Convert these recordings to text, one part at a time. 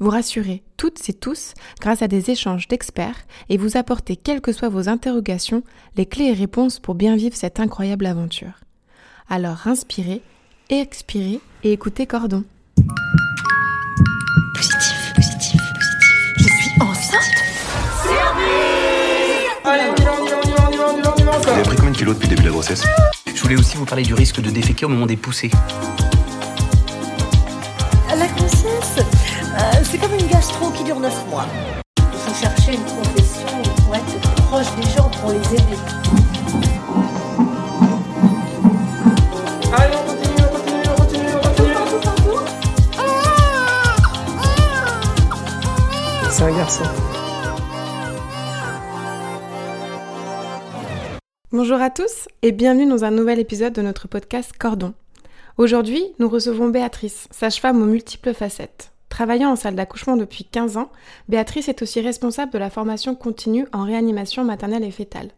Vous rassurer toutes et tous grâce à des échanges d'experts et vous apporter, quelles que soient vos interrogations, les clés et réponses pour bien vivre cette incroyable aventure. Alors inspirez, expirez et écoutez Cordon. Positif, positif, positif. Je suis enceinte Allez, on y va, on y va, on y va, on y va, on y va, on y va Vous avez pris combien de kilos depuis le début de la grossesse Je voulais aussi vous parler du risque de déféquer au moment des poussées. C'est comme une gastro qui dure 9 mois. Il faut chercher une profession pour être proche des gens, pour les aider. Allez, on continue, on continue, on continue, on continue. C'est un garçon. Bonjour à tous et bienvenue dans un nouvel épisode de notre podcast Cordon. Aujourd'hui, nous recevons Béatrice, sage-femme aux multiples facettes. Travaillant en salle d'accouchement depuis 15 ans, Béatrice est aussi responsable de la formation continue en réanimation maternelle et fétale.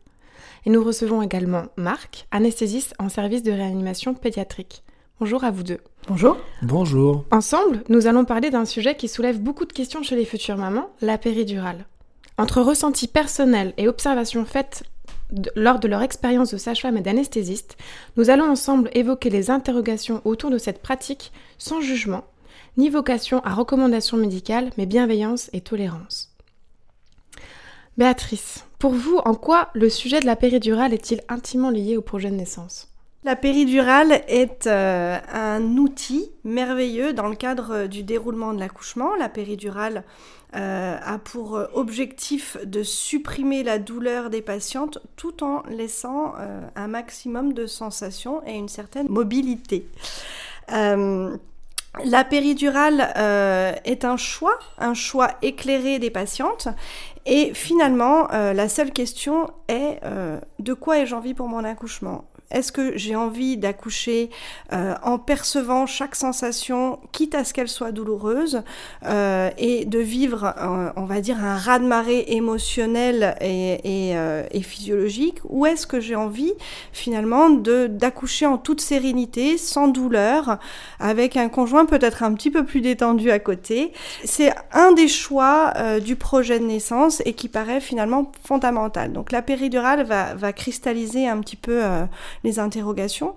Et nous recevons également Marc, anesthésiste en service de réanimation pédiatrique. Bonjour à vous deux. Bonjour. Bonjour. Ensemble, nous allons parler d'un sujet qui soulève beaucoup de questions chez les futures mamans, la péridurale. Entre ressentis personnels et observations faites de- lors de leur expérience de sage-femme et d'anesthésiste, nous allons ensemble évoquer les interrogations autour de cette pratique sans jugement, ni vocation à recommandation médicale, mais bienveillance et tolérance. Béatrice, pour vous, en quoi le sujet de la péridurale est-il intimement lié au projet de naissance? La péridurale est euh, un outil merveilleux dans le cadre du déroulement de l'accouchement. La péridurale euh, a pour objectif de supprimer la douleur des patientes tout en laissant euh, un maximum de sensations et une certaine mobilité. La péridurale euh, est un choix, un choix éclairé des patientes. Et finalement, euh, la seule question est euh, de quoi ai-je envie pour mon accouchement? Est-ce que j'ai envie d'accoucher euh, en percevant chaque sensation, quitte à ce qu'elle soit douloureuse, euh, et de vivre, euh, on va dire, un raz-de-marée émotionnel et, physiologique Ou est-ce que j'ai envie finalement d'accoucher en toute sérénité, sans douleur, avec un conjoint peut-être un petit peu plus détendu à côté? C'est un des choix du projet de naissance et qui paraît finalement fondamental. Donc la péridurale va, cristalliser un petit peu les interrogations.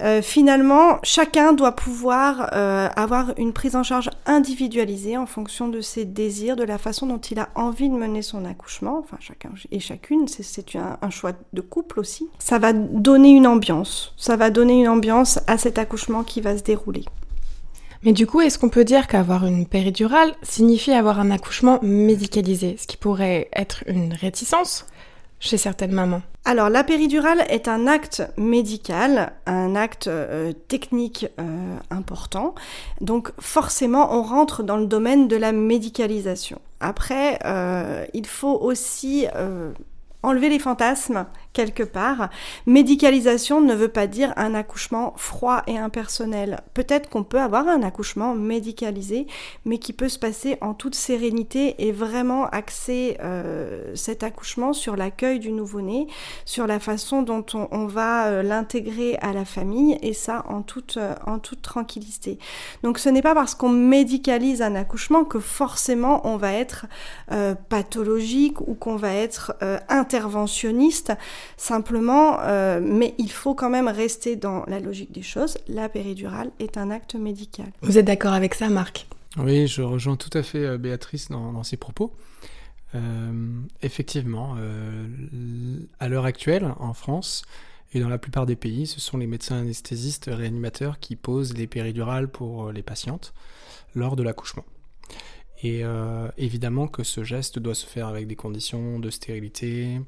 Euh, finalement, chacun doit pouvoir euh, avoir une prise en charge individualisée en fonction de ses désirs, de la façon dont il a envie de mener son accouchement. Enfin, chacun et chacune, c'est- un choix de couple aussi. Ça va donner une ambiance. Ça va donner une ambiance à cet accouchement qui va se dérouler. Mais du coup, est-ce qu'on peut dire qu'avoir une péridurale signifie avoir un accouchement médicalisé, ce qui pourrait être une réticence chez certaines mamans? Alors, la péridurale est un acte médical, un acte euh, technique euh, important. Donc, forcément, on rentre dans le domaine de la médicalisation. Après, euh, il faut aussi enlever les fantasmes quelque part. Médicalisation ne veut pas dire un accouchement froid et impersonnel. Peut-être qu'on peut avoir un accouchement médicalisé, mais qui peut se passer en toute sérénité et vraiment axer euh, cet accouchement sur l'accueil du nouveau-né, sur la façon dont on, va euh, l'intégrer à la famille, et ça en toute, euh, en toute tranquillité. Donc ce n'est pas parce qu'on médicalise un accouchement que forcément on va être euh, pathologique ou qu'on va être interventionniste, simplement, euh, mais il faut quand même rester dans la logique des choses. La péridurale est un acte médical. Vous êtes d'accord avec ça, Marc? Oui, je rejoins tout à fait euh, Béatrice dans, dans ses propos. Euh, effectivement, euh, à l'heure actuelle, en France et dans la plupart des pays, ce sont les médecins anesthésistes réanimateurs qui posent les péridurales pour les patientes lors de l'accouchement. Et euh, évidemment que ce geste doit se faire avec des conditions de stérilité,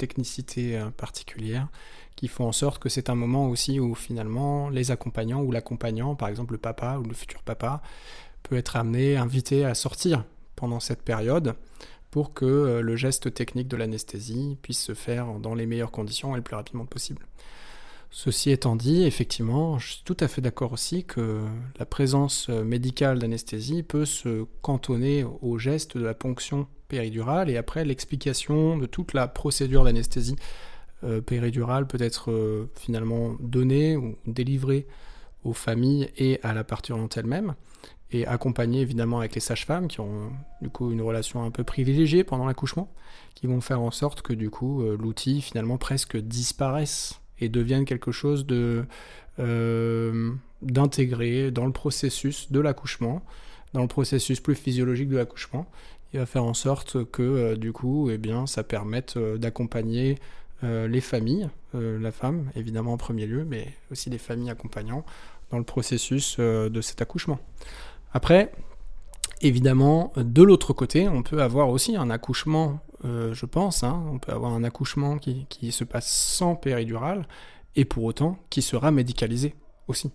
technicité euh, particulière, qui font en sorte que c'est un moment aussi où finalement les accompagnants ou l'accompagnant, par exemple le papa ou le futur papa, peut être amené, invité à sortir pendant cette période pour que le geste technique de l'anesthésie puisse se faire dans les meilleures conditions et le plus rapidement possible. Ceci étant dit, effectivement, je suis tout à fait d'accord aussi que la présence médicale d'anesthésie peut se cantonner au geste de la ponction péridurale et après l'explication de toute la procédure d'anesthésie euh, péridurale peut être euh, finalement donnée ou délivrée aux familles et à la parturiente elle-même et accompagnée évidemment avec les sages-femmes qui ont du coup une relation un peu privilégiée pendant l'accouchement, qui vont faire en sorte que du coup euh, l'outil finalement presque disparaisse et devienne quelque chose de d'intégrer dans le processus de l'accouchement, dans le processus plus physiologique de l'accouchement, il va faire en sorte que euh, du coup, eh bien, ça permette euh, d'accompagner euh, les familles, la femme évidemment en premier lieu, mais aussi les familles accompagnants dans le processus de cet accouchement. Après, évidemment, de l'autre côté, on peut avoir aussi un accouchement, je pense, hein, on peut avoir un accouchement qui, qui, se passe sans péridurale et pour autant qui sera médicalisé aussi.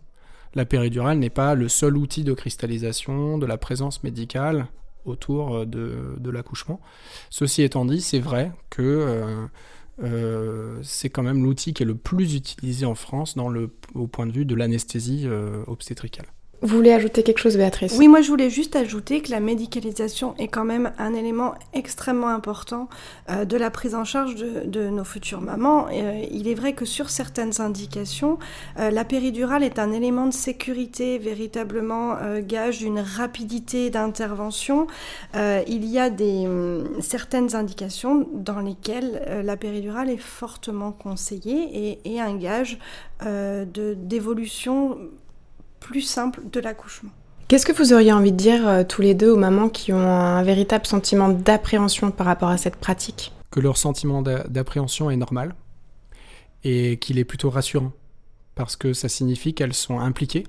La péridurale n'est pas le seul outil de cristallisation de la présence médicale autour euh, de, l'accouchement. Ceci étant dit, c'est vrai que euh, euh, c'est quand même l'outil qui est le plus utilisé en France au point de vue de l'anesthésie obstétricale. Vous voulez ajouter quelque chose, Béatrice? Oui, moi je voulais juste ajouter que la médicalisation est quand même un élément extrêmement important euh, de la prise en charge de, nos futures mamans. Euh, il est vrai que sur certaines indications, euh, la péridurale est un élément de sécurité véritablement gage d'une rapidité d'intervention. il y a des, hum, certaines indications dans lesquelles la péridurale est fortement conseillée et, et un gage d'évolution plus simple de l'accouchement. Qu'est-ce que vous auriez envie de dire euh, tous les deux aux mamans qui ont un véritable sentiment d'appréhension par rapport à cette pratique? Que leur sentiment d'appréhension est normal et qu'il est plutôt rassurant parce que ça signifie qu'elles sont impliquées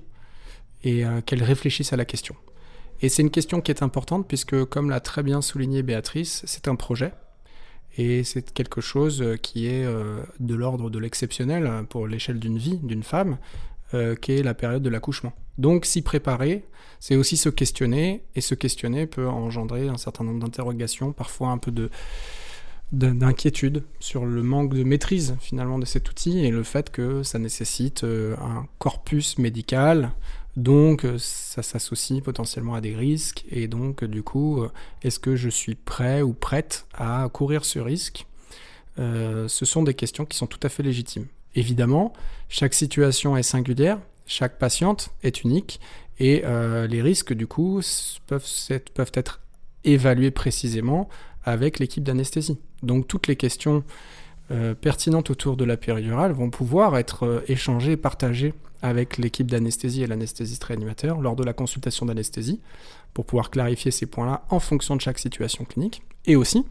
et euh, qu'elles réfléchissent à la question. Et c'est une question qui est importante puisque, comme l'a très bien souligné Béatrice, c'est un projet et c'est quelque chose qui est euh, de l'ordre de l'exceptionnel pour l'échelle d'une vie, d'une femme, euh, qu'est la période de l'accouchement. Donc s'y préparer, c'est aussi se questionner, et se questionner peut engendrer un certain nombre d'interrogations, parfois un peu de d'inquiétude sur le manque de maîtrise finalement de cet outil et le fait que ça nécessite euh, un corpus médical, donc euh, ça s'associe potentiellement à des risques et donc du coup est-ce que je suis prêt ou prête à courir ce risque? Ce sont des questions qui sont tout à fait légitimes. Évidemment, chaque situation est singulière, chaque patiente est unique et euh, les risques du coup peuvent être, évalués précisément avec l'équipe d'anesthésie. Donc toutes les questions euh, pertinentes autour de la péridurale vont pouvoir être euh, échangées, partagées avec l'équipe d'anesthésie et l'anesthésiste réanimateur lors de la consultation d'anesthésie pour pouvoir clarifier ces points-là en fonction de chaque situation clinique et aussi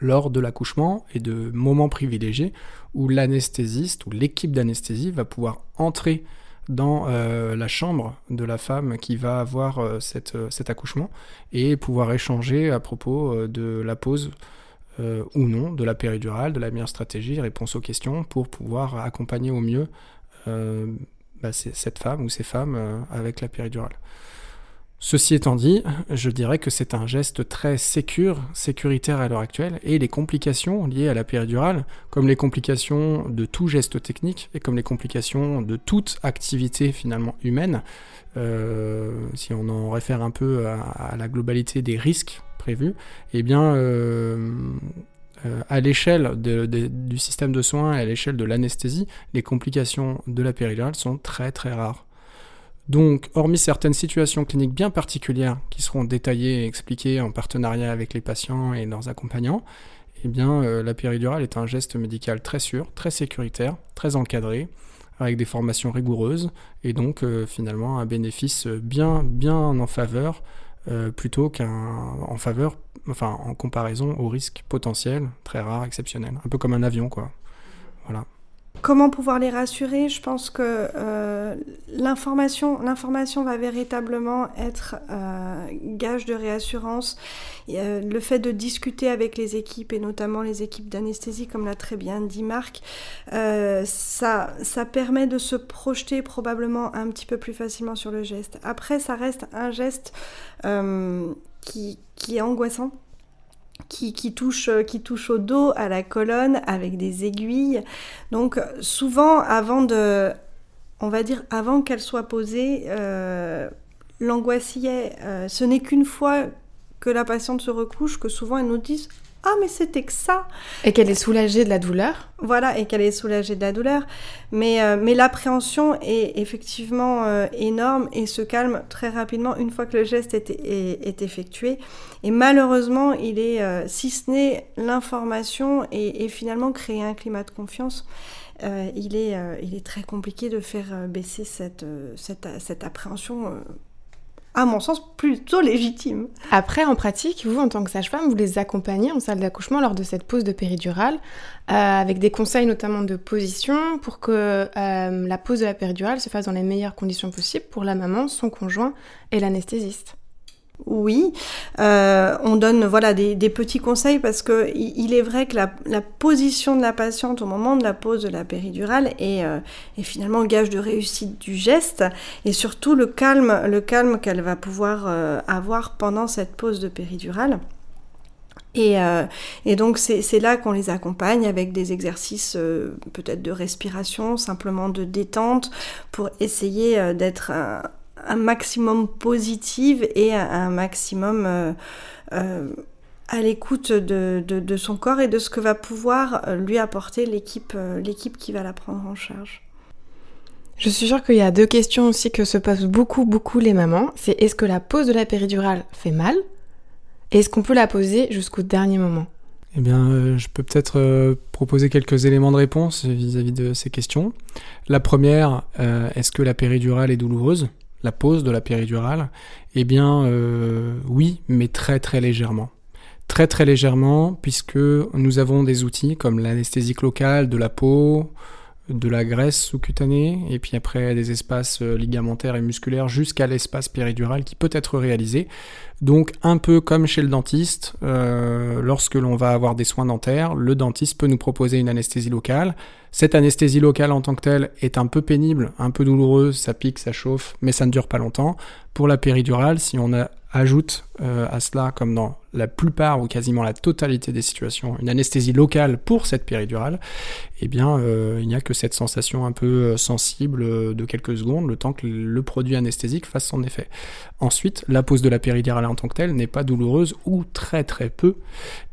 lors de l'accouchement et de moments privilégiés où l'anesthésiste ou l'équipe d'anesthésie va pouvoir entrer dans euh, la chambre de la femme qui va avoir euh, euh, cet accouchement et pouvoir échanger à propos de la pose ou non de la péridurale, de la meilleure stratégie, réponse aux questions pour pouvoir accompagner au mieux bah, cette femme ou ces femmes avec la péridurale. Ceci étant dit, je dirais que c'est un geste très sécure, sécuritaire à l'heure actuelle, et les complications liées à la péridurale, comme les complications de tout geste technique, et comme les complications de toute activité finalement humaine, euh, si on en réfère un peu à, la globalité des risques prévus, eh bien, euh, euh, à l'échelle du système de soins et à l'échelle de l'anesthésie, les complications de la péridurale sont très très rares. Donc, hormis certaines situations cliniques bien particulières qui seront détaillées et expliquées en partenariat avec les patients et leurs accompagnants, eh bien, euh, la péridurale est un geste médical très sûr, très sécuritaire, très encadré, avec des formations rigoureuses, et donc euh, finalement un bénéfice bien, bien en faveur, euh, plutôt qu'un en faveur, enfin en comparaison au risque potentiel, très rare, exceptionnel, un peu comme un avion, quoi. Voilà. Comment pouvoir les rassurer? Je pense que euh, l'information, va véritablement être euh, gage de réassurance. le fait de discuter avec les équipes et notamment les équipes d'anesthésie, comme l'a très bien dit Marc, euh, ça, permet de se projeter probablement un petit peu plus facilement sur le geste. Après, ça reste un geste qui est angoissant qui, touche, qui touche au dos, à la colonne, avec des aiguilles. Donc souvent, avant de, on va dire, avant qu'elle soit posée, euh. Euh, ce n'est qu'une fois que la patiente se recouche que souvent elle nous dit ah mais c'était que ça Et qu'elle est soulagée de la douleur Voilà, et qu'elle est soulagée de la douleur. Mais, euh, mais l'appréhension est effectivement euh, énorme et se calme très rapidement une fois que le geste est, est, est effectué. Et malheureusement, il est, euh, si ce n'est l'information et, et, finalement créer un climat de confiance, il, est, il est très compliqué de faire baisser cette, cette, cette appréhension à mon sens, plutôt légitime. Après, en pratique, vous, en tant que sage-femme, vous les accompagnez en salle d'accouchement lors de cette pause de péridurale, euh, avec des conseils notamment de position pour que euh, la pause de la péridurale se fasse dans les meilleures conditions possibles pour la maman, son conjoint et l'anesthésiste. Oui, euh, on donne voilà des, petits conseils parce que il est vrai que la, position de la patiente au moment de la pose de la péridurale est, euh, finalement gage de réussite du geste et surtout le calme, le calme qu'elle va pouvoir euh, avoir pendant cette pose de péridurale. Et, euh, et, donc c'est là qu'on les accompagne avec des exercices peut-être de respiration, simplement de détente, pour essayer d'être un, maximum positive et un, maximum euh, euh, à l'écoute de, de, de, son corps et de ce que va pouvoir euh, lui apporter l'équipe l'équipe qui va la prendre en charge. Je suis sûre qu'il y a deux questions aussi que se posent beaucoup, beaucoup les mamans. C'est est-ce que la pose de la péridurale fait mal? Et est-ce qu'on peut la poser jusqu'au dernier moment? Eh bien, euh, je peux peut-être euh, proposer quelques éléments de réponse vis-à-vis -vis de ces questions. La première, euh, est-ce que la péridurale est douloureuse? La pose de la péridurale Eh bien, euh, oui, mais très très légèrement. Très très légèrement, puisque nous avons des outils comme l'anesthésique locale de la peau, de la graisse sous-cutanée, et puis après des espaces ligamentaires et musculaires jusqu'à l'espace péridural qui peut être réalisé. Donc un peu comme chez le dentiste, euh, lorsque l'on va avoir des soins dentaires, le dentiste peut nous proposer une anesthésie locale. Cette anesthésie locale en tant que telle est un peu pénible, un peu douloureuse, ça pique, ça chauffe, mais ça ne dure pas longtemps. Pour la péridurale, si on a, ajoute euh, à cela, comme dans la plupart ou quasiment la totalité des situations, une anesthésie locale pour cette péridurale, eh bien euh, il n'y a que cette sensation un peu sensible de quelques secondes, le temps que le produit anesthésique fasse son effet. Ensuite, la pose de la péridurale en tant que telle n'est pas douloureuse ou très très peu.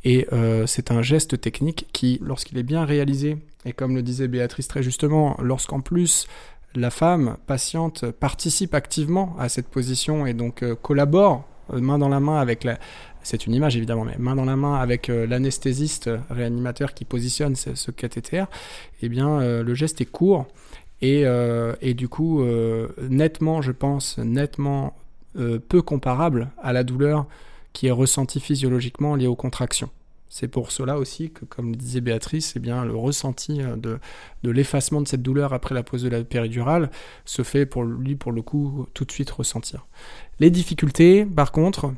Et euh, c'est un geste technique qui, lorsqu'il est bien réalisé, et comme le disait Béatrice très justement, lorsqu'en plus la femme patiente participe activement à cette position et donc euh, collabore euh, main dans la main avec la... C'est une image évidemment, mais main dans la main avec euh, l'anesthésiste réanimateur qui positionne ce, ce cathéter, eh bien le geste est court et, du coup nettement, je pense, nettement peu comparable à la douleur qui est ressentie physiologiquement liée aux contractions. C'est pour cela aussi que, comme le disait Béatrice, eh bien, le ressenti de, de l'effacement de cette douleur après la pose de la péridurale se fait pour lui, pour le coup, tout de suite ressentir. Les difficultés, par contre,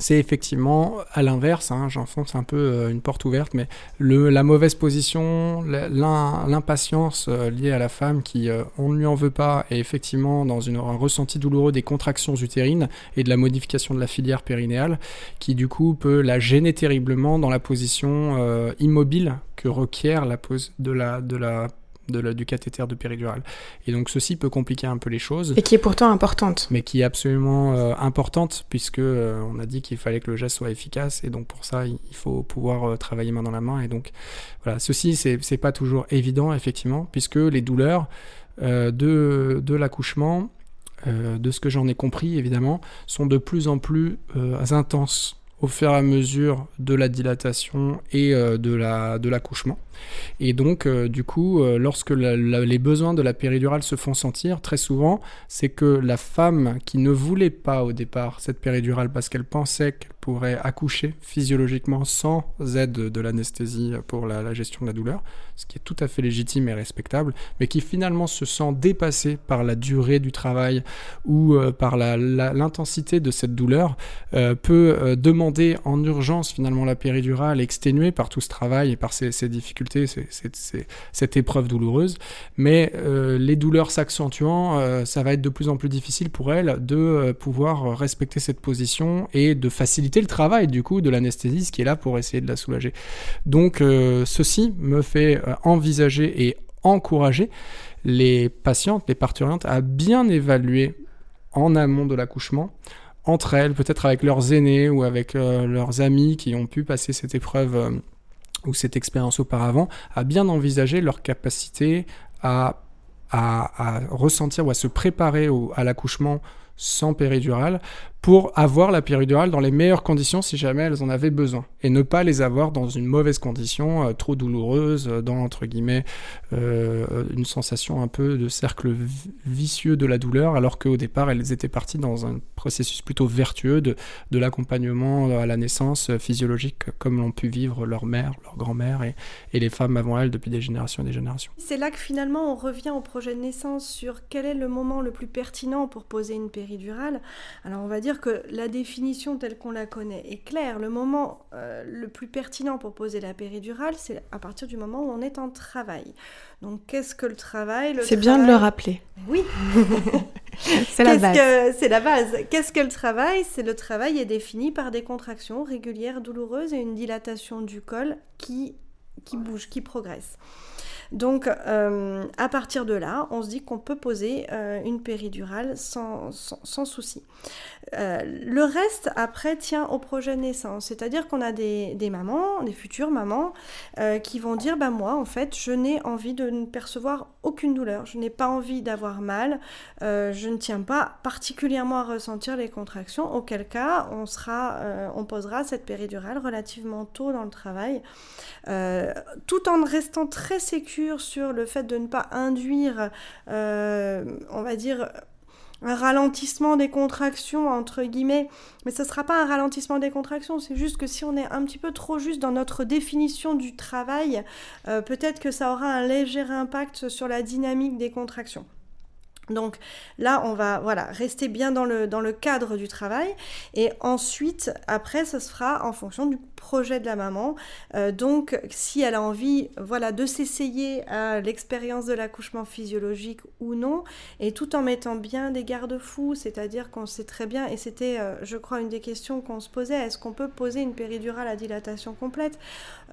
c'est effectivement à l'inverse, hein, j'enfonce un peu euh, une porte ouverte, mais la mauvaise position, l'impatience euh, liée à la femme qui, euh, on ne lui en veut pas, et effectivement dans un ressenti douloureux des contractions utérines et de la modification de la filière périnéale, qui du coup peut la gêner terriblement dans la position immobile que requiert la pose de la de la, du cathéter de péridurale. Et donc ceci peut compliquer un peu les choses. Et qui est pourtant importante. Mais qui est absolument euh, importante puisque euh, on a dit qu'il fallait que le geste soit efficace et donc pour ça il faut pouvoir euh, travailler main dans la main et donc voilà ceci c'est pas toujours évident effectivement puisque les douleurs de, de l'accouchement de ce que j'en ai compris évidemment sont de plus en plus intenses au fur et à mesure de la dilatation et euh, de l'accouchement. La, de et donc, euh, du coup, euh, lorsque les besoins de la péridurale se font sentir, très souvent, c'est que la femme qui ne voulait pas au départ cette péridurale parce qu'elle pensait qu'elle pourrait accoucher physiologiquement sans aide de l'anesthésie pour la, gestion de la douleur, ce qui est tout à fait légitime et respectable, mais qui finalement se sent dépassée par la durée du travail ou euh, par l'intensité de cette douleur, euh, peut euh, demander en urgence finalement la péridurale exténuée par tout ce travail et par ces, difficultés, cette épreuve douloureuse, mais les douleurs s'accentuant, ça va être de plus en plus difficile pour elle de pouvoir respecter cette position et de faciliter le travail du coup de l'anesthésiste qui est là pour essayer de la soulager. Donc euh, ceci me fait euh, envisager et encourager les patientes, les parturientes à bien évaluer en amont de l'accouchement entre elles, peut-être avec leurs aînés ou avec euh, leurs amis qui ont pu passer cette épreuve ou cette expérience auparavant, à bien envisager leur capacité à, à, ressentir ou à se préparer à l'accouchement sans péridurale pour avoir la péridurale dans les meilleures conditions si jamais elles en avaient besoin et ne pas les avoir dans une mauvaise condition euh, trop douloureuse euh, dans entre guillemets euh, une sensation un peu de cercle vicieux de la douleur alors qu'au départ elles étaient parties dans un processus plutôt vertueux de, de l'accompagnement à la naissance physiologique comme l'ont pu vivre leur mère, leur grand-mère et, et les femmes avant elles depuis des générations et des générations. C'est là que finalement on revient au projet de naissance sur quel est le moment le plus pertinent pour poser une péridurale. Alors on va dire que la définition telle qu'on la connaît est claire. Le moment euh, le plus pertinent pour poser la péridurale, c'est à partir du moment où on est en travail. Donc, qu'est-ce que le travail? C'est bien de le rappeler. Oui. c'est la base. C'est la base. Qu'est-ce que le travail? C'est le travail est défini par des contractions régulières douloureuses et une dilatation du col qui, qui bouge, qui progresse. Donc, euh, à partir de là, on se dit qu'on peut poser euh, une péridurale sans, sans, souci. Euh, le reste, après, tient au projet de naissance. C'est-à-dire qu'on a des, mamans, des futures mamans, qui vont dire bah, Moi, en fait, je n'ai envie de ne percevoir aucune douleur. Je n'ai pas envie d'avoir mal. je ne tiens pas particulièrement à ressentir les contractions. Auquel cas, on, sera, on posera cette péridurale relativement tôt dans le travail, tout en restant très sécure sur le fait de ne pas induire, euh, on va dire, un ralentissement des contractions, entre guillemets. Mais ce ne sera pas un ralentissement des contractions, c'est juste que si on est un petit peu trop juste dans notre définition du travail, euh, peut-être que ça aura un léger impact sur la dynamique des contractions. Donc là, on va voilà, rester bien dans le, cadre du travail. Et ensuite, après, ça se fera en fonction du projet de la maman. Euh, donc, si elle a envie voilà, de s'essayer à l'expérience de l'accouchement physiologique ou non, et tout en mettant bien des garde-fous, c'est-à-dire qu'on sait très bien, et c'était, euh, je crois, une des questions qu'on se posait, est-ce qu'on peut poser une péridurale à dilatation complète?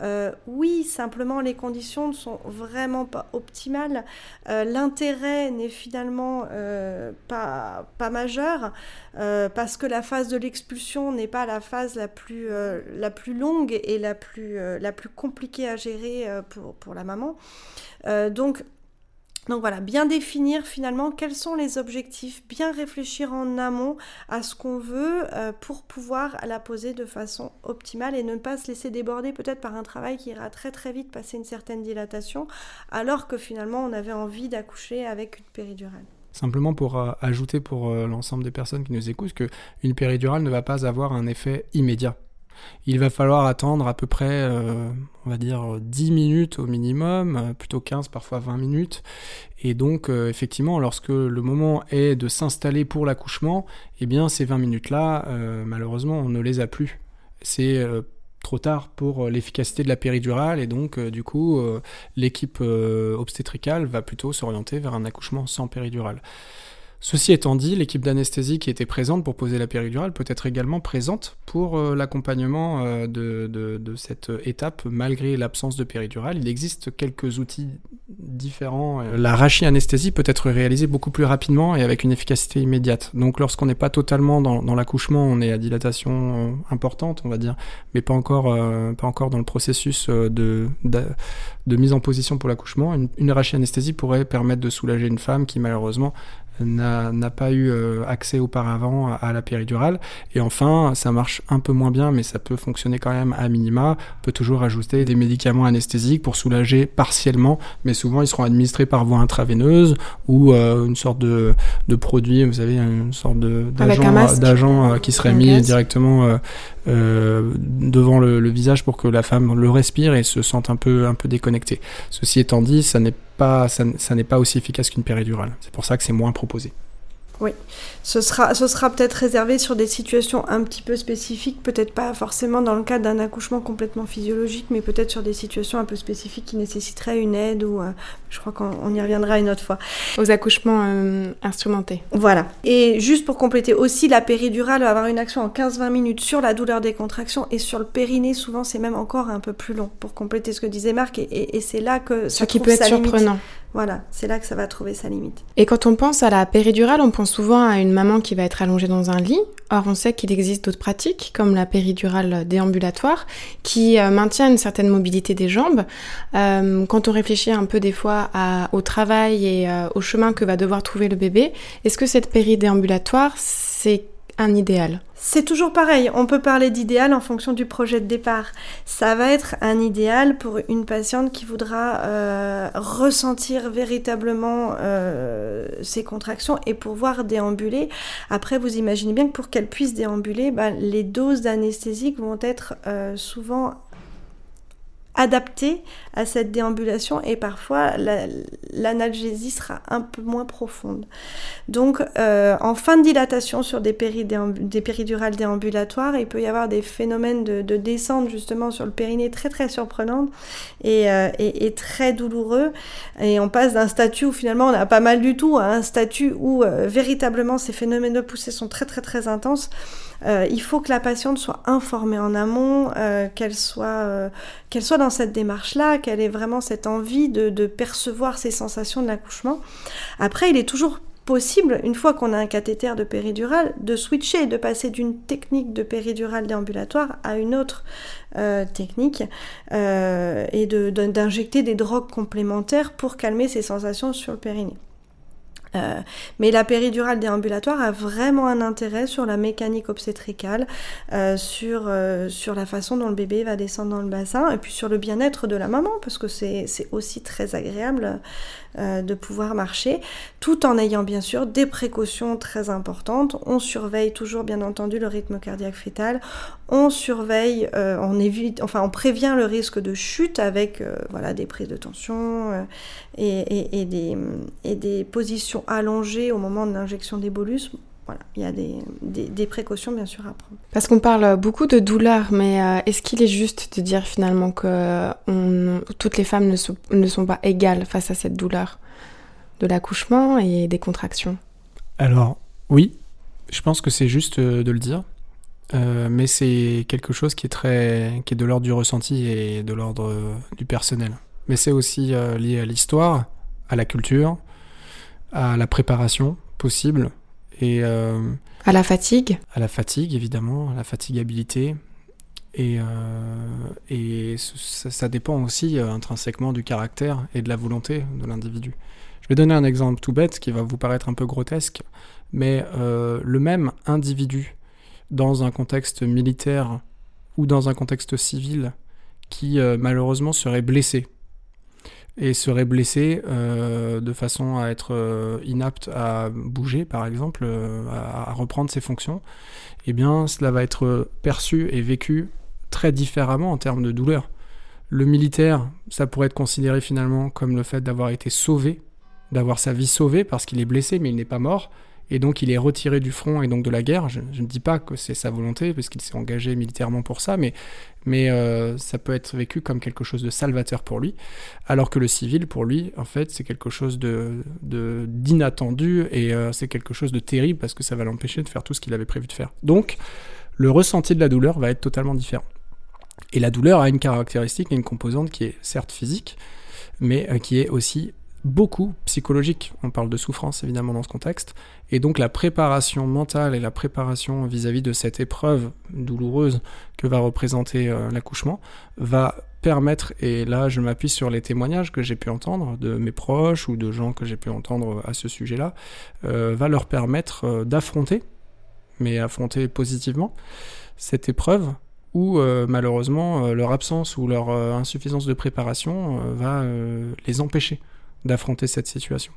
Euh, Oui, simplement, les conditions ne sont vraiment pas optimales. L'intérêt n'est finalement euh, pas, pas majeur, euh, parce que la phase de l'expulsion n'est pas la phase la plus, euh, la plus longue et la plus, la plus compliquée à gérer pour, pour la maman. donc, donc voilà, bien définir finalement quels sont les objectifs, bien réfléchir en amont à ce qu'on veut pour pouvoir la poser de façon optimale et ne pas se laisser déborder peut-être par un travail qui ira très très vite passer une certaine dilatation alors que finalement on avait envie d'accoucher avec une péridurale. Simplement pour euh, ajouter pour euh, l'ensemble des personnes qui nous écoutent qu'une péridurale ne va pas avoir un effet immédiat. Il va falloir attendre à peu près, euh, on va dire, 10 minutes au minimum, plutôt 15, parfois 20 minutes. Et donc, effectivement, lorsque le moment est de s'installer pour l'accouchement, eh bien, ces 20 minutes-là, malheureusement, on ne les a plus. C'est trop tard pour euh, l'efficacité de la péridurale et donc euh, du coup euh, l'équipe obstétricale va plutôt s'orienter vers un accouchement sans péridurale. Ceci étant dit, l'équipe d'anesthésie qui était présente pour poser la péridurale peut être également présente pour euh, l'accompagnement euh, de, cette étape malgré l'absence de péridurale. Il existe quelques outils différents. Euh, la rachis-anesthésie peut être réalisée beaucoup plus rapidement et avec une efficacité immédiate. Donc lorsqu'on n'est pas totalement dans, l'accouchement, on est à dilatation importante, on va dire, mais pas encore, dans le processus de, mise en position pour l'accouchement. Une, une rachis-anesthésie pourrait permettre de soulager une femme qui malheureusement n'a pas eu euh, accès auparavant à, la péridurale. Et enfin, ça marche un peu moins bien, mais ça peut fonctionner quand même à minima. On peut toujours ajouter des médicaments anesthésiques pour soulager partiellement, mais souvent ils seront administrés par voie intraveineuse ou euh, une sorte de, de, produit, vous savez, une sorte d'agent euh, qui serait mis directement devant le, le, visage pour que la femme le respire et se sente un peu, un peu déconnectée. Ceci étant dit, ça n'est pas, ça, n'est pas aussi efficace qu'une péridurale. C'est pour ça que c'est moins proposé. Oui, ce sera, ce sera peut-être réservé sur des situations un petit peu spécifiques, peut-être pas forcément dans le cadre d'un accouchement complètement physiologique, mais peut-être sur des situations un peu spécifiques qui nécessiteraient une aide ou euh, je crois qu'on y reviendra une autre fois. Aux accouchements euh, instrumentés. Voilà. Et juste pour compléter aussi, la péridurale va avoir une action en 15-20 minutes sur la douleur des contractions et sur le périnée, souvent c'est même encore un peu plus long pour compléter ce que disait Marc et, et, c'est là que ça Ce qui peut être surprenant. Voilà, c'est là que ça va trouver sa limite. Et quand on pense à la péridurale, on pense souvent à une maman qui va être allongée dans un lit. Or, on sait qu'il existe d'autres pratiques, comme la péridurale déambulatoire, qui euh, maintient une certaine mobilité des jambes. Euh, quand on réfléchit un peu des fois au travail et euh, au chemin que va devoir trouver le bébé, est-ce que cette péridéambulatoire, c'est un idéal c'est toujours pareil, on peut parler d'idéal en fonction du projet de départ. Ça va être un idéal pour une patiente qui voudra euh, ressentir véritablement euh, ses contractions et pouvoir déambuler. Après, vous imaginez bien que pour qu'elle puisse déambuler, ben, les doses d'anesthésiques vont être euh, souvent adapté à cette déambulation et parfois l'analgésie sera un peu moins profonde. Donc euh, en fin de dilatation sur des, péridurales déambulatoires, il peut y avoir des phénomènes de, descente justement sur le périnée très très surprenantes euh, et, et, très douloureux. Et on passe d'un statut où finalement on a pas mal du tout à un statut où euh, véritablement ces phénomènes de poussée sont très très très intenses. Euh, il faut que la patiente soit informée en amont, euh, qu'elle soit, euh, soit dans cette démarche-là, qu'elle ait vraiment cette envie de, percevoir ces sensations de l'accouchement. Après, il est toujours possible, une fois qu'on a un cathéter de péridurale, de switcher, de passer d'une technique de péridurale déambulatoire à une autre technique et d'injecter des drogues complémentaires pour calmer ces sensations sur le périnée. Euh, mais la péridurale déambulatoire a vraiment un intérêt sur la mécanique obstétricale, euh, sur, euh, sur la façon dont le bébé va descendre dans le bassin, et puis sur le bien-être de la maman, parce que c'est aussi très agréable de pouvoir marcher, tout en ayant bien sûr des précautions très importantes. On surveille toujours bien entendu le rythme cardiaque fœtal, on surveille, on évite, enfin on prévient le risque de chute avec voilà, des prises de tension et, et, des, et des positions allongé au moment de l'injection des bolus. Voilà, il y a des, des, précautions bien sûr à prendre. Parce qu'on parle beaucoup de douleur, mais euh, est-ce qu'il est juste de dire finalement que on, toutes les femmes ne sont, ne sont pas égales face à cette douleur de l'accouchement et des contractions? Alors oui, je pense que c'est juste euh, de le dire. Euh, mais c'est quelque chose qui est très qui est de l'ordre du ressenti et de l'ordre du personnel. Mais c'est aussi lié à l'histoire, à la culture, à la préparation possible et euh, à la fatigue. À la fatigue évidemment, à la fatigabilité et, euh, et ça, dépend aussi euh, intrinsèquement du caractère et de la volonté de l'individu. Je vais donner un exemple tout bête qui va vous paraître un peu grotesque, mais le même individu dans un contexte militaire ou dans un contexte civil qui malheureusement serait blessé et serait blessé euh, de façon à être euh, inapte à bouger, par exemple, euh, à, reprendre ses fonctions, eh bien, cela va être perçu et vécu très différemment en termes de douleur. Le militaire, ça pourrait être considéré finalement comme le fait d'avoir été sauvé, d'avoir sa vie sauvée parce qu'il est blessé mais il n'est pas mort, et donc il est retiré du front et donc de la guerre. Je, ne dis pas que c'est sa volonté, parce qu'il s'est engagé militairement pour ça, mais, mais euh, ça peut être vécu comme quelque chose de salvateur pour lui, alors que le civil, pour lui, en fait, c'est quelque chose de, d'inattendu, et euh, c'est quelque chose de terrible, parce que ça va l'empêcher de faire tout ce qu'il avait prévu de faire. Donc, le ressenti de la douleur va être totalement différent. Et la douleur a une caractéristique et une composante qui est certes physique, mais euh, qui est aussi beaucoup psychologique. On parle de souffrance évidemment dans ce contexte. Et donc la préparation mentale et la préparation vis-à-vis de cette épreuve douloureuse que va représenter euh, l'accouchement va permettre, et là je m'appuie sur les témoignages que j'ai pu entendre de mes proches ou de gens que j'ai pu entendre à ce sujet-là, euh, va leur permettre euh, d'affronter, mais affronter positivement, cette épreuve où malheureusement leur absence ou leur insuffisance de préparation va les empêcher d'affronter cette situation.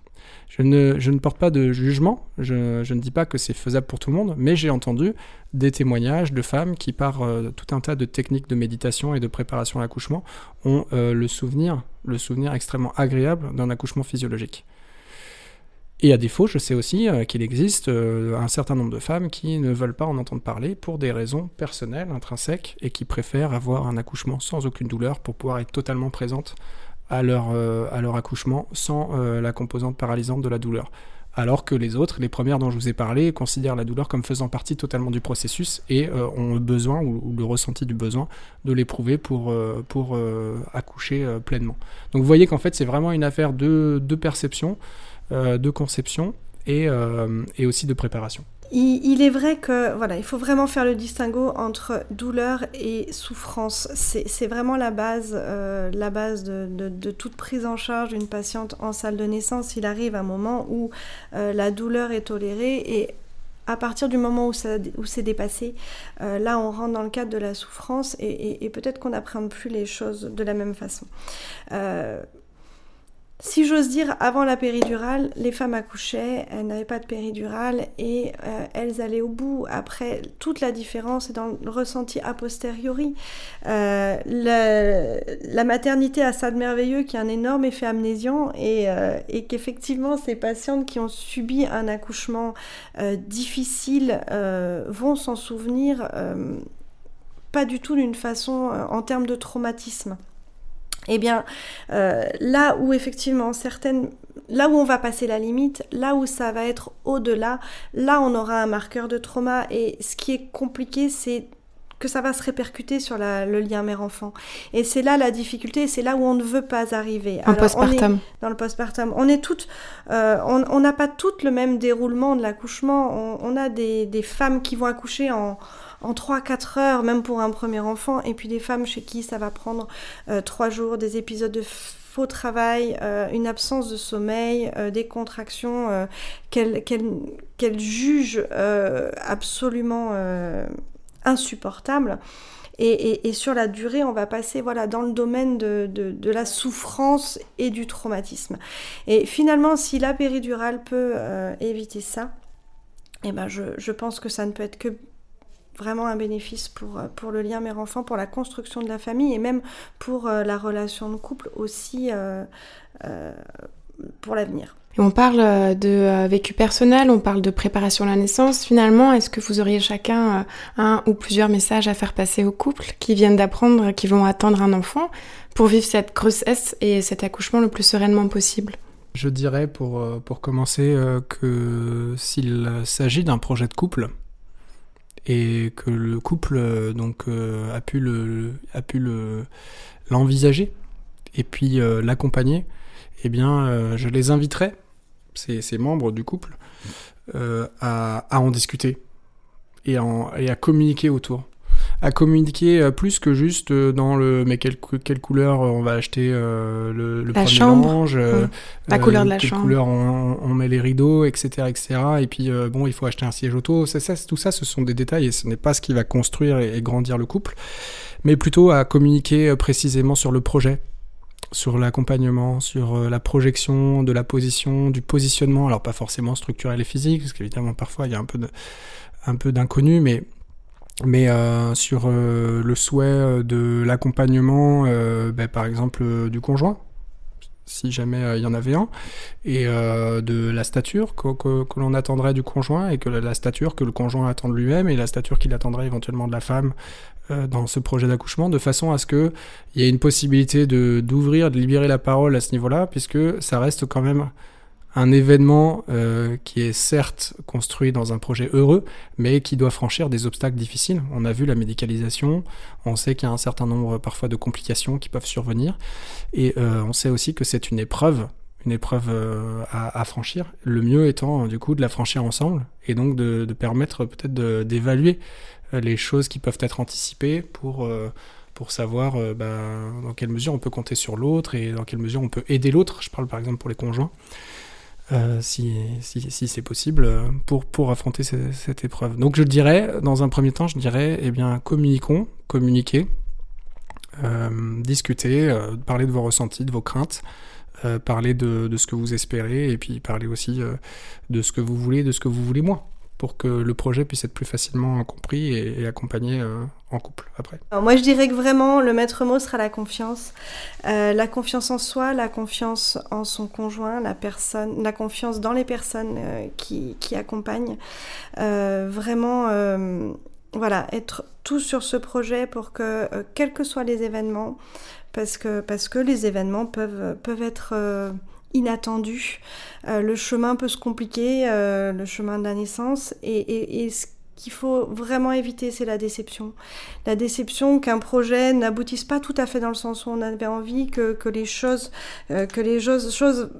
Je ne, porte pas de jugement, je, ne dis pas que c'est faisable pour tout le monde, mais j'ai entendu des témoignages de femmes qui, par euh, tout un tas de techniques de méditation et de préparation à l'accouchement, ont euh, le souvenir, le souvenir extrêmement agréable d'un accouchement physiologique. Et à défaut, je sais aussi euh, qu'il existe un certain nombre de femmes qui ne veulent pas en entendre parler pour des raisons personnelles, intrinsèques, et qui préfèrent avoir un accouchement sans aucune douleur pour pouvoir être totalement présentes à leur, euh, à leur accouchement sans la composante paralysante de la douleur. Alors que les autres, les premières dont je vous ai parlé, considèrent la douleur comme faisant partie totalement du processus et ont le besoin ou, le ressenti du besoin de l'éprouver pour, accoucher pleinement. Donc vous voyez qu'en fait c'est vraiment une affaire de, perception. Euh, de conception euh, et, aussi de préparation. Il, est vrai que voilà, il faut vraiment faire le distinguo entre douleur et souffrance. C'est vraiment la base, euh, de, toute prise en charge d'une patiente en salle de naissance. Il arrive un moment où la douleur est tolérée et à partir du moment où, c'est dépassé, là on rentre dans le cadre de la souffrance et, peut-être qu'on n'apprend plus les choses de la même façon. Si j'ose dire, avant la péridurale, les femmes accouchaient, elles n'avaient pas de péridurale et euh, elles allaient au bout. Après, toute la différence est dans le ressenti a posteriori. Euh, la, maternité a ça de merveilleux qui a un énorme effet amnésiant et, euh, et qu'effectivement, ces patientes qui ont subi un accouchement difficile vont s'en souvenir pas du tout d'une façon en termes de traumatisme. Eh bien, euh, là où effectivement certaines, là où on va passer la limite, là où ça va être au-delà, là on aura un marqueur de trauma. Et ce qui est compliqué, c'est que ça va se répercuter sur le lien mère-enfant. Et c'est là la difficulté, c'est là où on ne veut pas arriver. En postpartum. Dans le postpartum. On est toutes, euh, on n'a pas toutes le même déroulement de l'accouchement. On, a des, des, femmes qui vont accoucher en, en 3-4 heures, même pour un premier enfant, et puis des femmes chez qui ça va prendre 3 euh, jours, des épisodes de faux travail, euh, une absence de sommeil, euh, des contractions qu'elles jugent absolument insupportables. Et, sur la durée, on va passer voilà, dans le domaine de, la souffrance et du traumatisme. Et finalement, si la péridurale peut éviter ça, eh ben je, pense que ça ne peut être que vraiment un bénéfice pour, euh, pour le lien mère-enfant, pour la construction de la famille et même pour euh, la relation de couple aussi euh, pour l'avenir. On parle de vécu personnel, on parle de préparation à la naissance. Finalement, est-ce que vous auriez chacun un ou plusieurs messages à faire passer aux couples qui viennent d'apprendre qu'ils vont attendre un enfant pour vivre cette grossesse et cet accouchement le plus sereinement possible? Je dirais pour, pour commencer que s'il s'agit d'un projet de couple, et que le couple euh, donc euh, a pu le a pu le l'envisager et puis euh, l'accompagner eh bien je les inviterai ces, membres du couple à, à, en discuter et, en, et à communiquer autour à communiquer euh, plus que juste euh, dans le mais quelle, quelle couleur euh, on va acheter le, le la premier chambre, la couleur de la quelle chambre, couleur on, on, met les rideaux, etc., etc. Et puis bon, il faut acheter un siège auto. Ça, ça, tout ça, ce sont des détails et ce n'est pas ce qui va construire et, grandir le couple, mais plutôt à communiquer précisément sur le projet sur l'accompagnement, sur la projection de la position, du positionnement, alors pas forcément structurel et physique, parce qu'évidemment parfois il y a un peu de, un peu d'inconnu, mais mais euh, sur euh, le souhait euh, de l'accompagnement, ben, par exemple, du conjoint, si jamais il y en avait un, et de la stature que, que, l'on attendrait du conjoint, et que la, stature que le conjoint attend de lui-même, et la stature qu'il attendrait éventuellement de la femme dans ce projet d'accouchement, de façon à ce qu'il y ait une possibilité d'ouvrir, de libérer la parole à ce niveau-là, puisque ça reste quand même un événement euh, qui est certes construit dans un projet heureux, mais qui doit franchir des obstacles difficiles. On a vu la médicalisation, on sait qu'il y a un certain nombre parfois de complications qui peuvent survenir, et euh, on sait aussi que c'est une épreuve, une épreuve euh, à, franchir. Le mieux étant du coup de la franchir ensemble, et donc de, permettre peut-être d'évaluer les choses qui peuvent être anticipées pour pour savoir bah, dans quelle mesure on peut compter sur l'autre et dans quelle mesure on peut aider l'autre. Je parle par exemple pour les conjoints. Euh, si, si, si c'est possible, euh, pour, affronter cette épreuve. Donc je dirais, dans un premier temps, je dirais, eh bien, communiquons, communiquez, euh, discutez, euh, parlez de vos ressentis, de vos craintes, euh, parlez de, de, ce que vous espérez, et puis parlez aussi de ce que vous voulez, de ce que vous voulez moins. Pour que le projet puisse être plus facilement compris et, accompagné euh, en couple après moi, je dirais que vraiment, le maître mot sera la confiance. Euh, la confiance en soi, la confiance en son conjoint, la, personne, la confiance dans les personnes euh, qui, qui accompagnent. Vraiment, voilà, être tout sur ce projet pour que, euh, quels que soient les événements, parce que, parce que les événements peuvent, peuvent être inattendus. Euh, le chemin peut se compliquer, euh, le chemin de la naissance, et, et, et ce qu'il faut vraiment éviter, c'est la déception. La déception qu'un projet n'aboutisse pas tout à fait dans le sens où on avait envie, que, que les choses, euh, que les choses, choses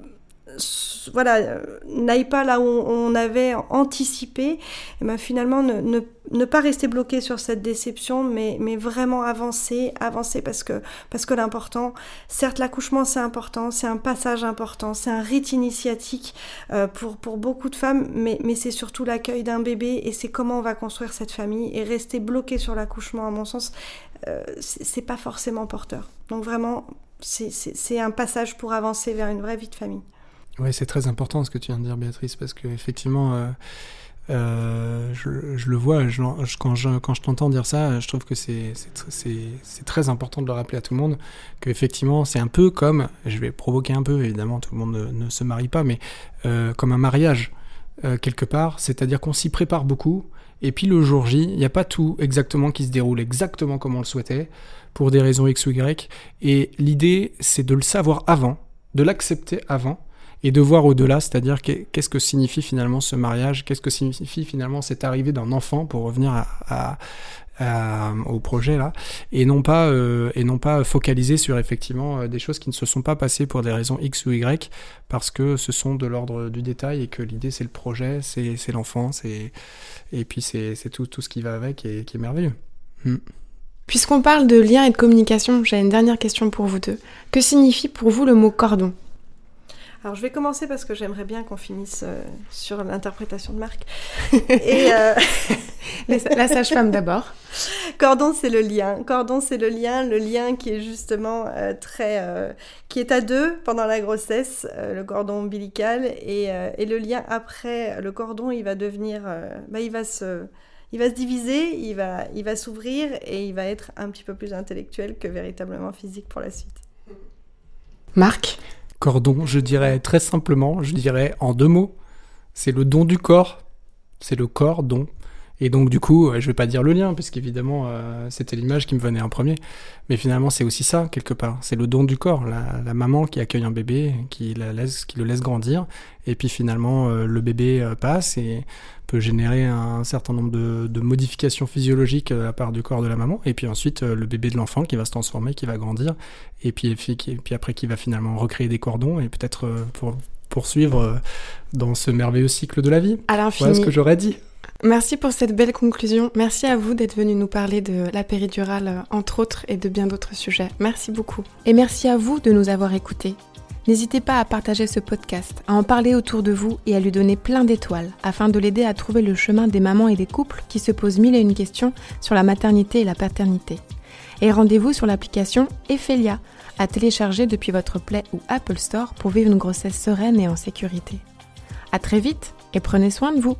voilà, euh, n'aillent pas là où on avait anticipé, et ben finalement ne, ne, ne pas rester bloqué sur cette déception, mais, mais vraiment avancer, avancer parce que, parce que l'important, certes l'accouchement c'est important, c'est un passage important, c'est un rite initiatique euh, pour, pour beaucoup de femmes, mais, mais c'est surtout l'accueil d'un bébé et c'est comment on va construire cette famille et rester bloqué sur l'accouchement, à mon sens, euh, c'est pas forcément porteur. Donc vraiment, c'est un passage pour avancer vers une vraie vie de famille. Oui, c'est très important ce que tu viens de dire, Béatrice, parce que effectivement, euh, euh, je, le vois, quand je, quand je t'entends dire ça, je trouve que c'est c'est tr- c'est- c'est très important de le rappeler à tout le monde, qu'effectivement, c'est un peu comme, je vais provoquer un peu, évidemment, tout le monde ne, ne se marie pas, mais euh, comme un mariage, euh, quelque part, c'est-à-dire qu'on s'y prépare beaucoup, et puis le jour J, il n'y a pas tout exactement qui se déroule exactement comme on le souhaitait, pour des raisons X ou Y, et l'idée, c'est de le savoir avant, de l'accepter avant, et de voir au-delà, c'est-à-dire qu'est- qu'est-ce que signifie finalement ce mariage, qu'est-ce que signifie finalement cette arrivée d'un enfant, pour revenir au projet là, et non pas euh, et non pas focaliser sur effectivement euh, des choses qui ne se sont pas passées pour des raisons X ou Y, parce que ce sont de l'ordre du détail et que l'idée c'est le projet, c'est l'enfant, et puis c'est tout tout ce qui va avec et qui est merveilleux. Mm. Puisqu'on parle de lien et de communication, j'ai une dernière question pour vous deux. Que signifie pour vous le mot cordon? Alors je vais commencer parce que j'aimerais bien qu'on finisse euh, sur l'interprétation de Marc. Et euh, La sage-femme d'abord. cordon c'est le lien. Cordon c'est le lien, le lien qui est justement euh, très, qui est à deux pendant la grossesse, le cordon ombilical et, et le lien après le cordon, il va devenir, bah, il va se, il va se diviser, il va, il va s'ouvrir et il va être un petit peu plus intellectuel que véritablement physique pour la suite. Marc? Cordon, je dirais très simplement, je dirais en deux mots, c'est le don du corps, c'est le corps don. Et donc du coup, euh, je vais pas dire le lien, puisqu'évidemment euh, c'était l'image qui me venait en premier, mais finalement c'est aussi ça quelque part, c'est le don du corps, la, la maman qui accueille un bébé, qui, la laisse, qui le laisse grandir, et puis finalement euh, le bébé passe et peut générer un certain nombre de, de modifications physiologiques la part du corps de la maman, et puis ensuite le bébé de l'enfant qui va se transformer, qui va grandir, et puis, et puis, après qui va finalement recréer des cordons et peut-être pour poursuivre dans ce merveilleux cycle de la vie. À l'infini. Voilà ce que j'aurais dit. Merci pour cette belle conclusion. Merci à vous d'être venu nous parler de la péridurale, euh, entre autres, et de bien d'autres sujets. Merci beaucoup. Et merci à vous de nous avoir écoutés. N'hésitez pas à partager ce podcast, à en parler autour de vous et à lui donner plein d'étoiles afin de l'aider à trouver le chemin des mamans et des couples qui se posent mille et une questions sur la maternité et la paternité. Et rendez-vous sur l'application Ephelia à télécharger depuis votre Play ou Apple Store pour vivre une grossesse sereine et en sécurité. À très vite et prenez soin de vous.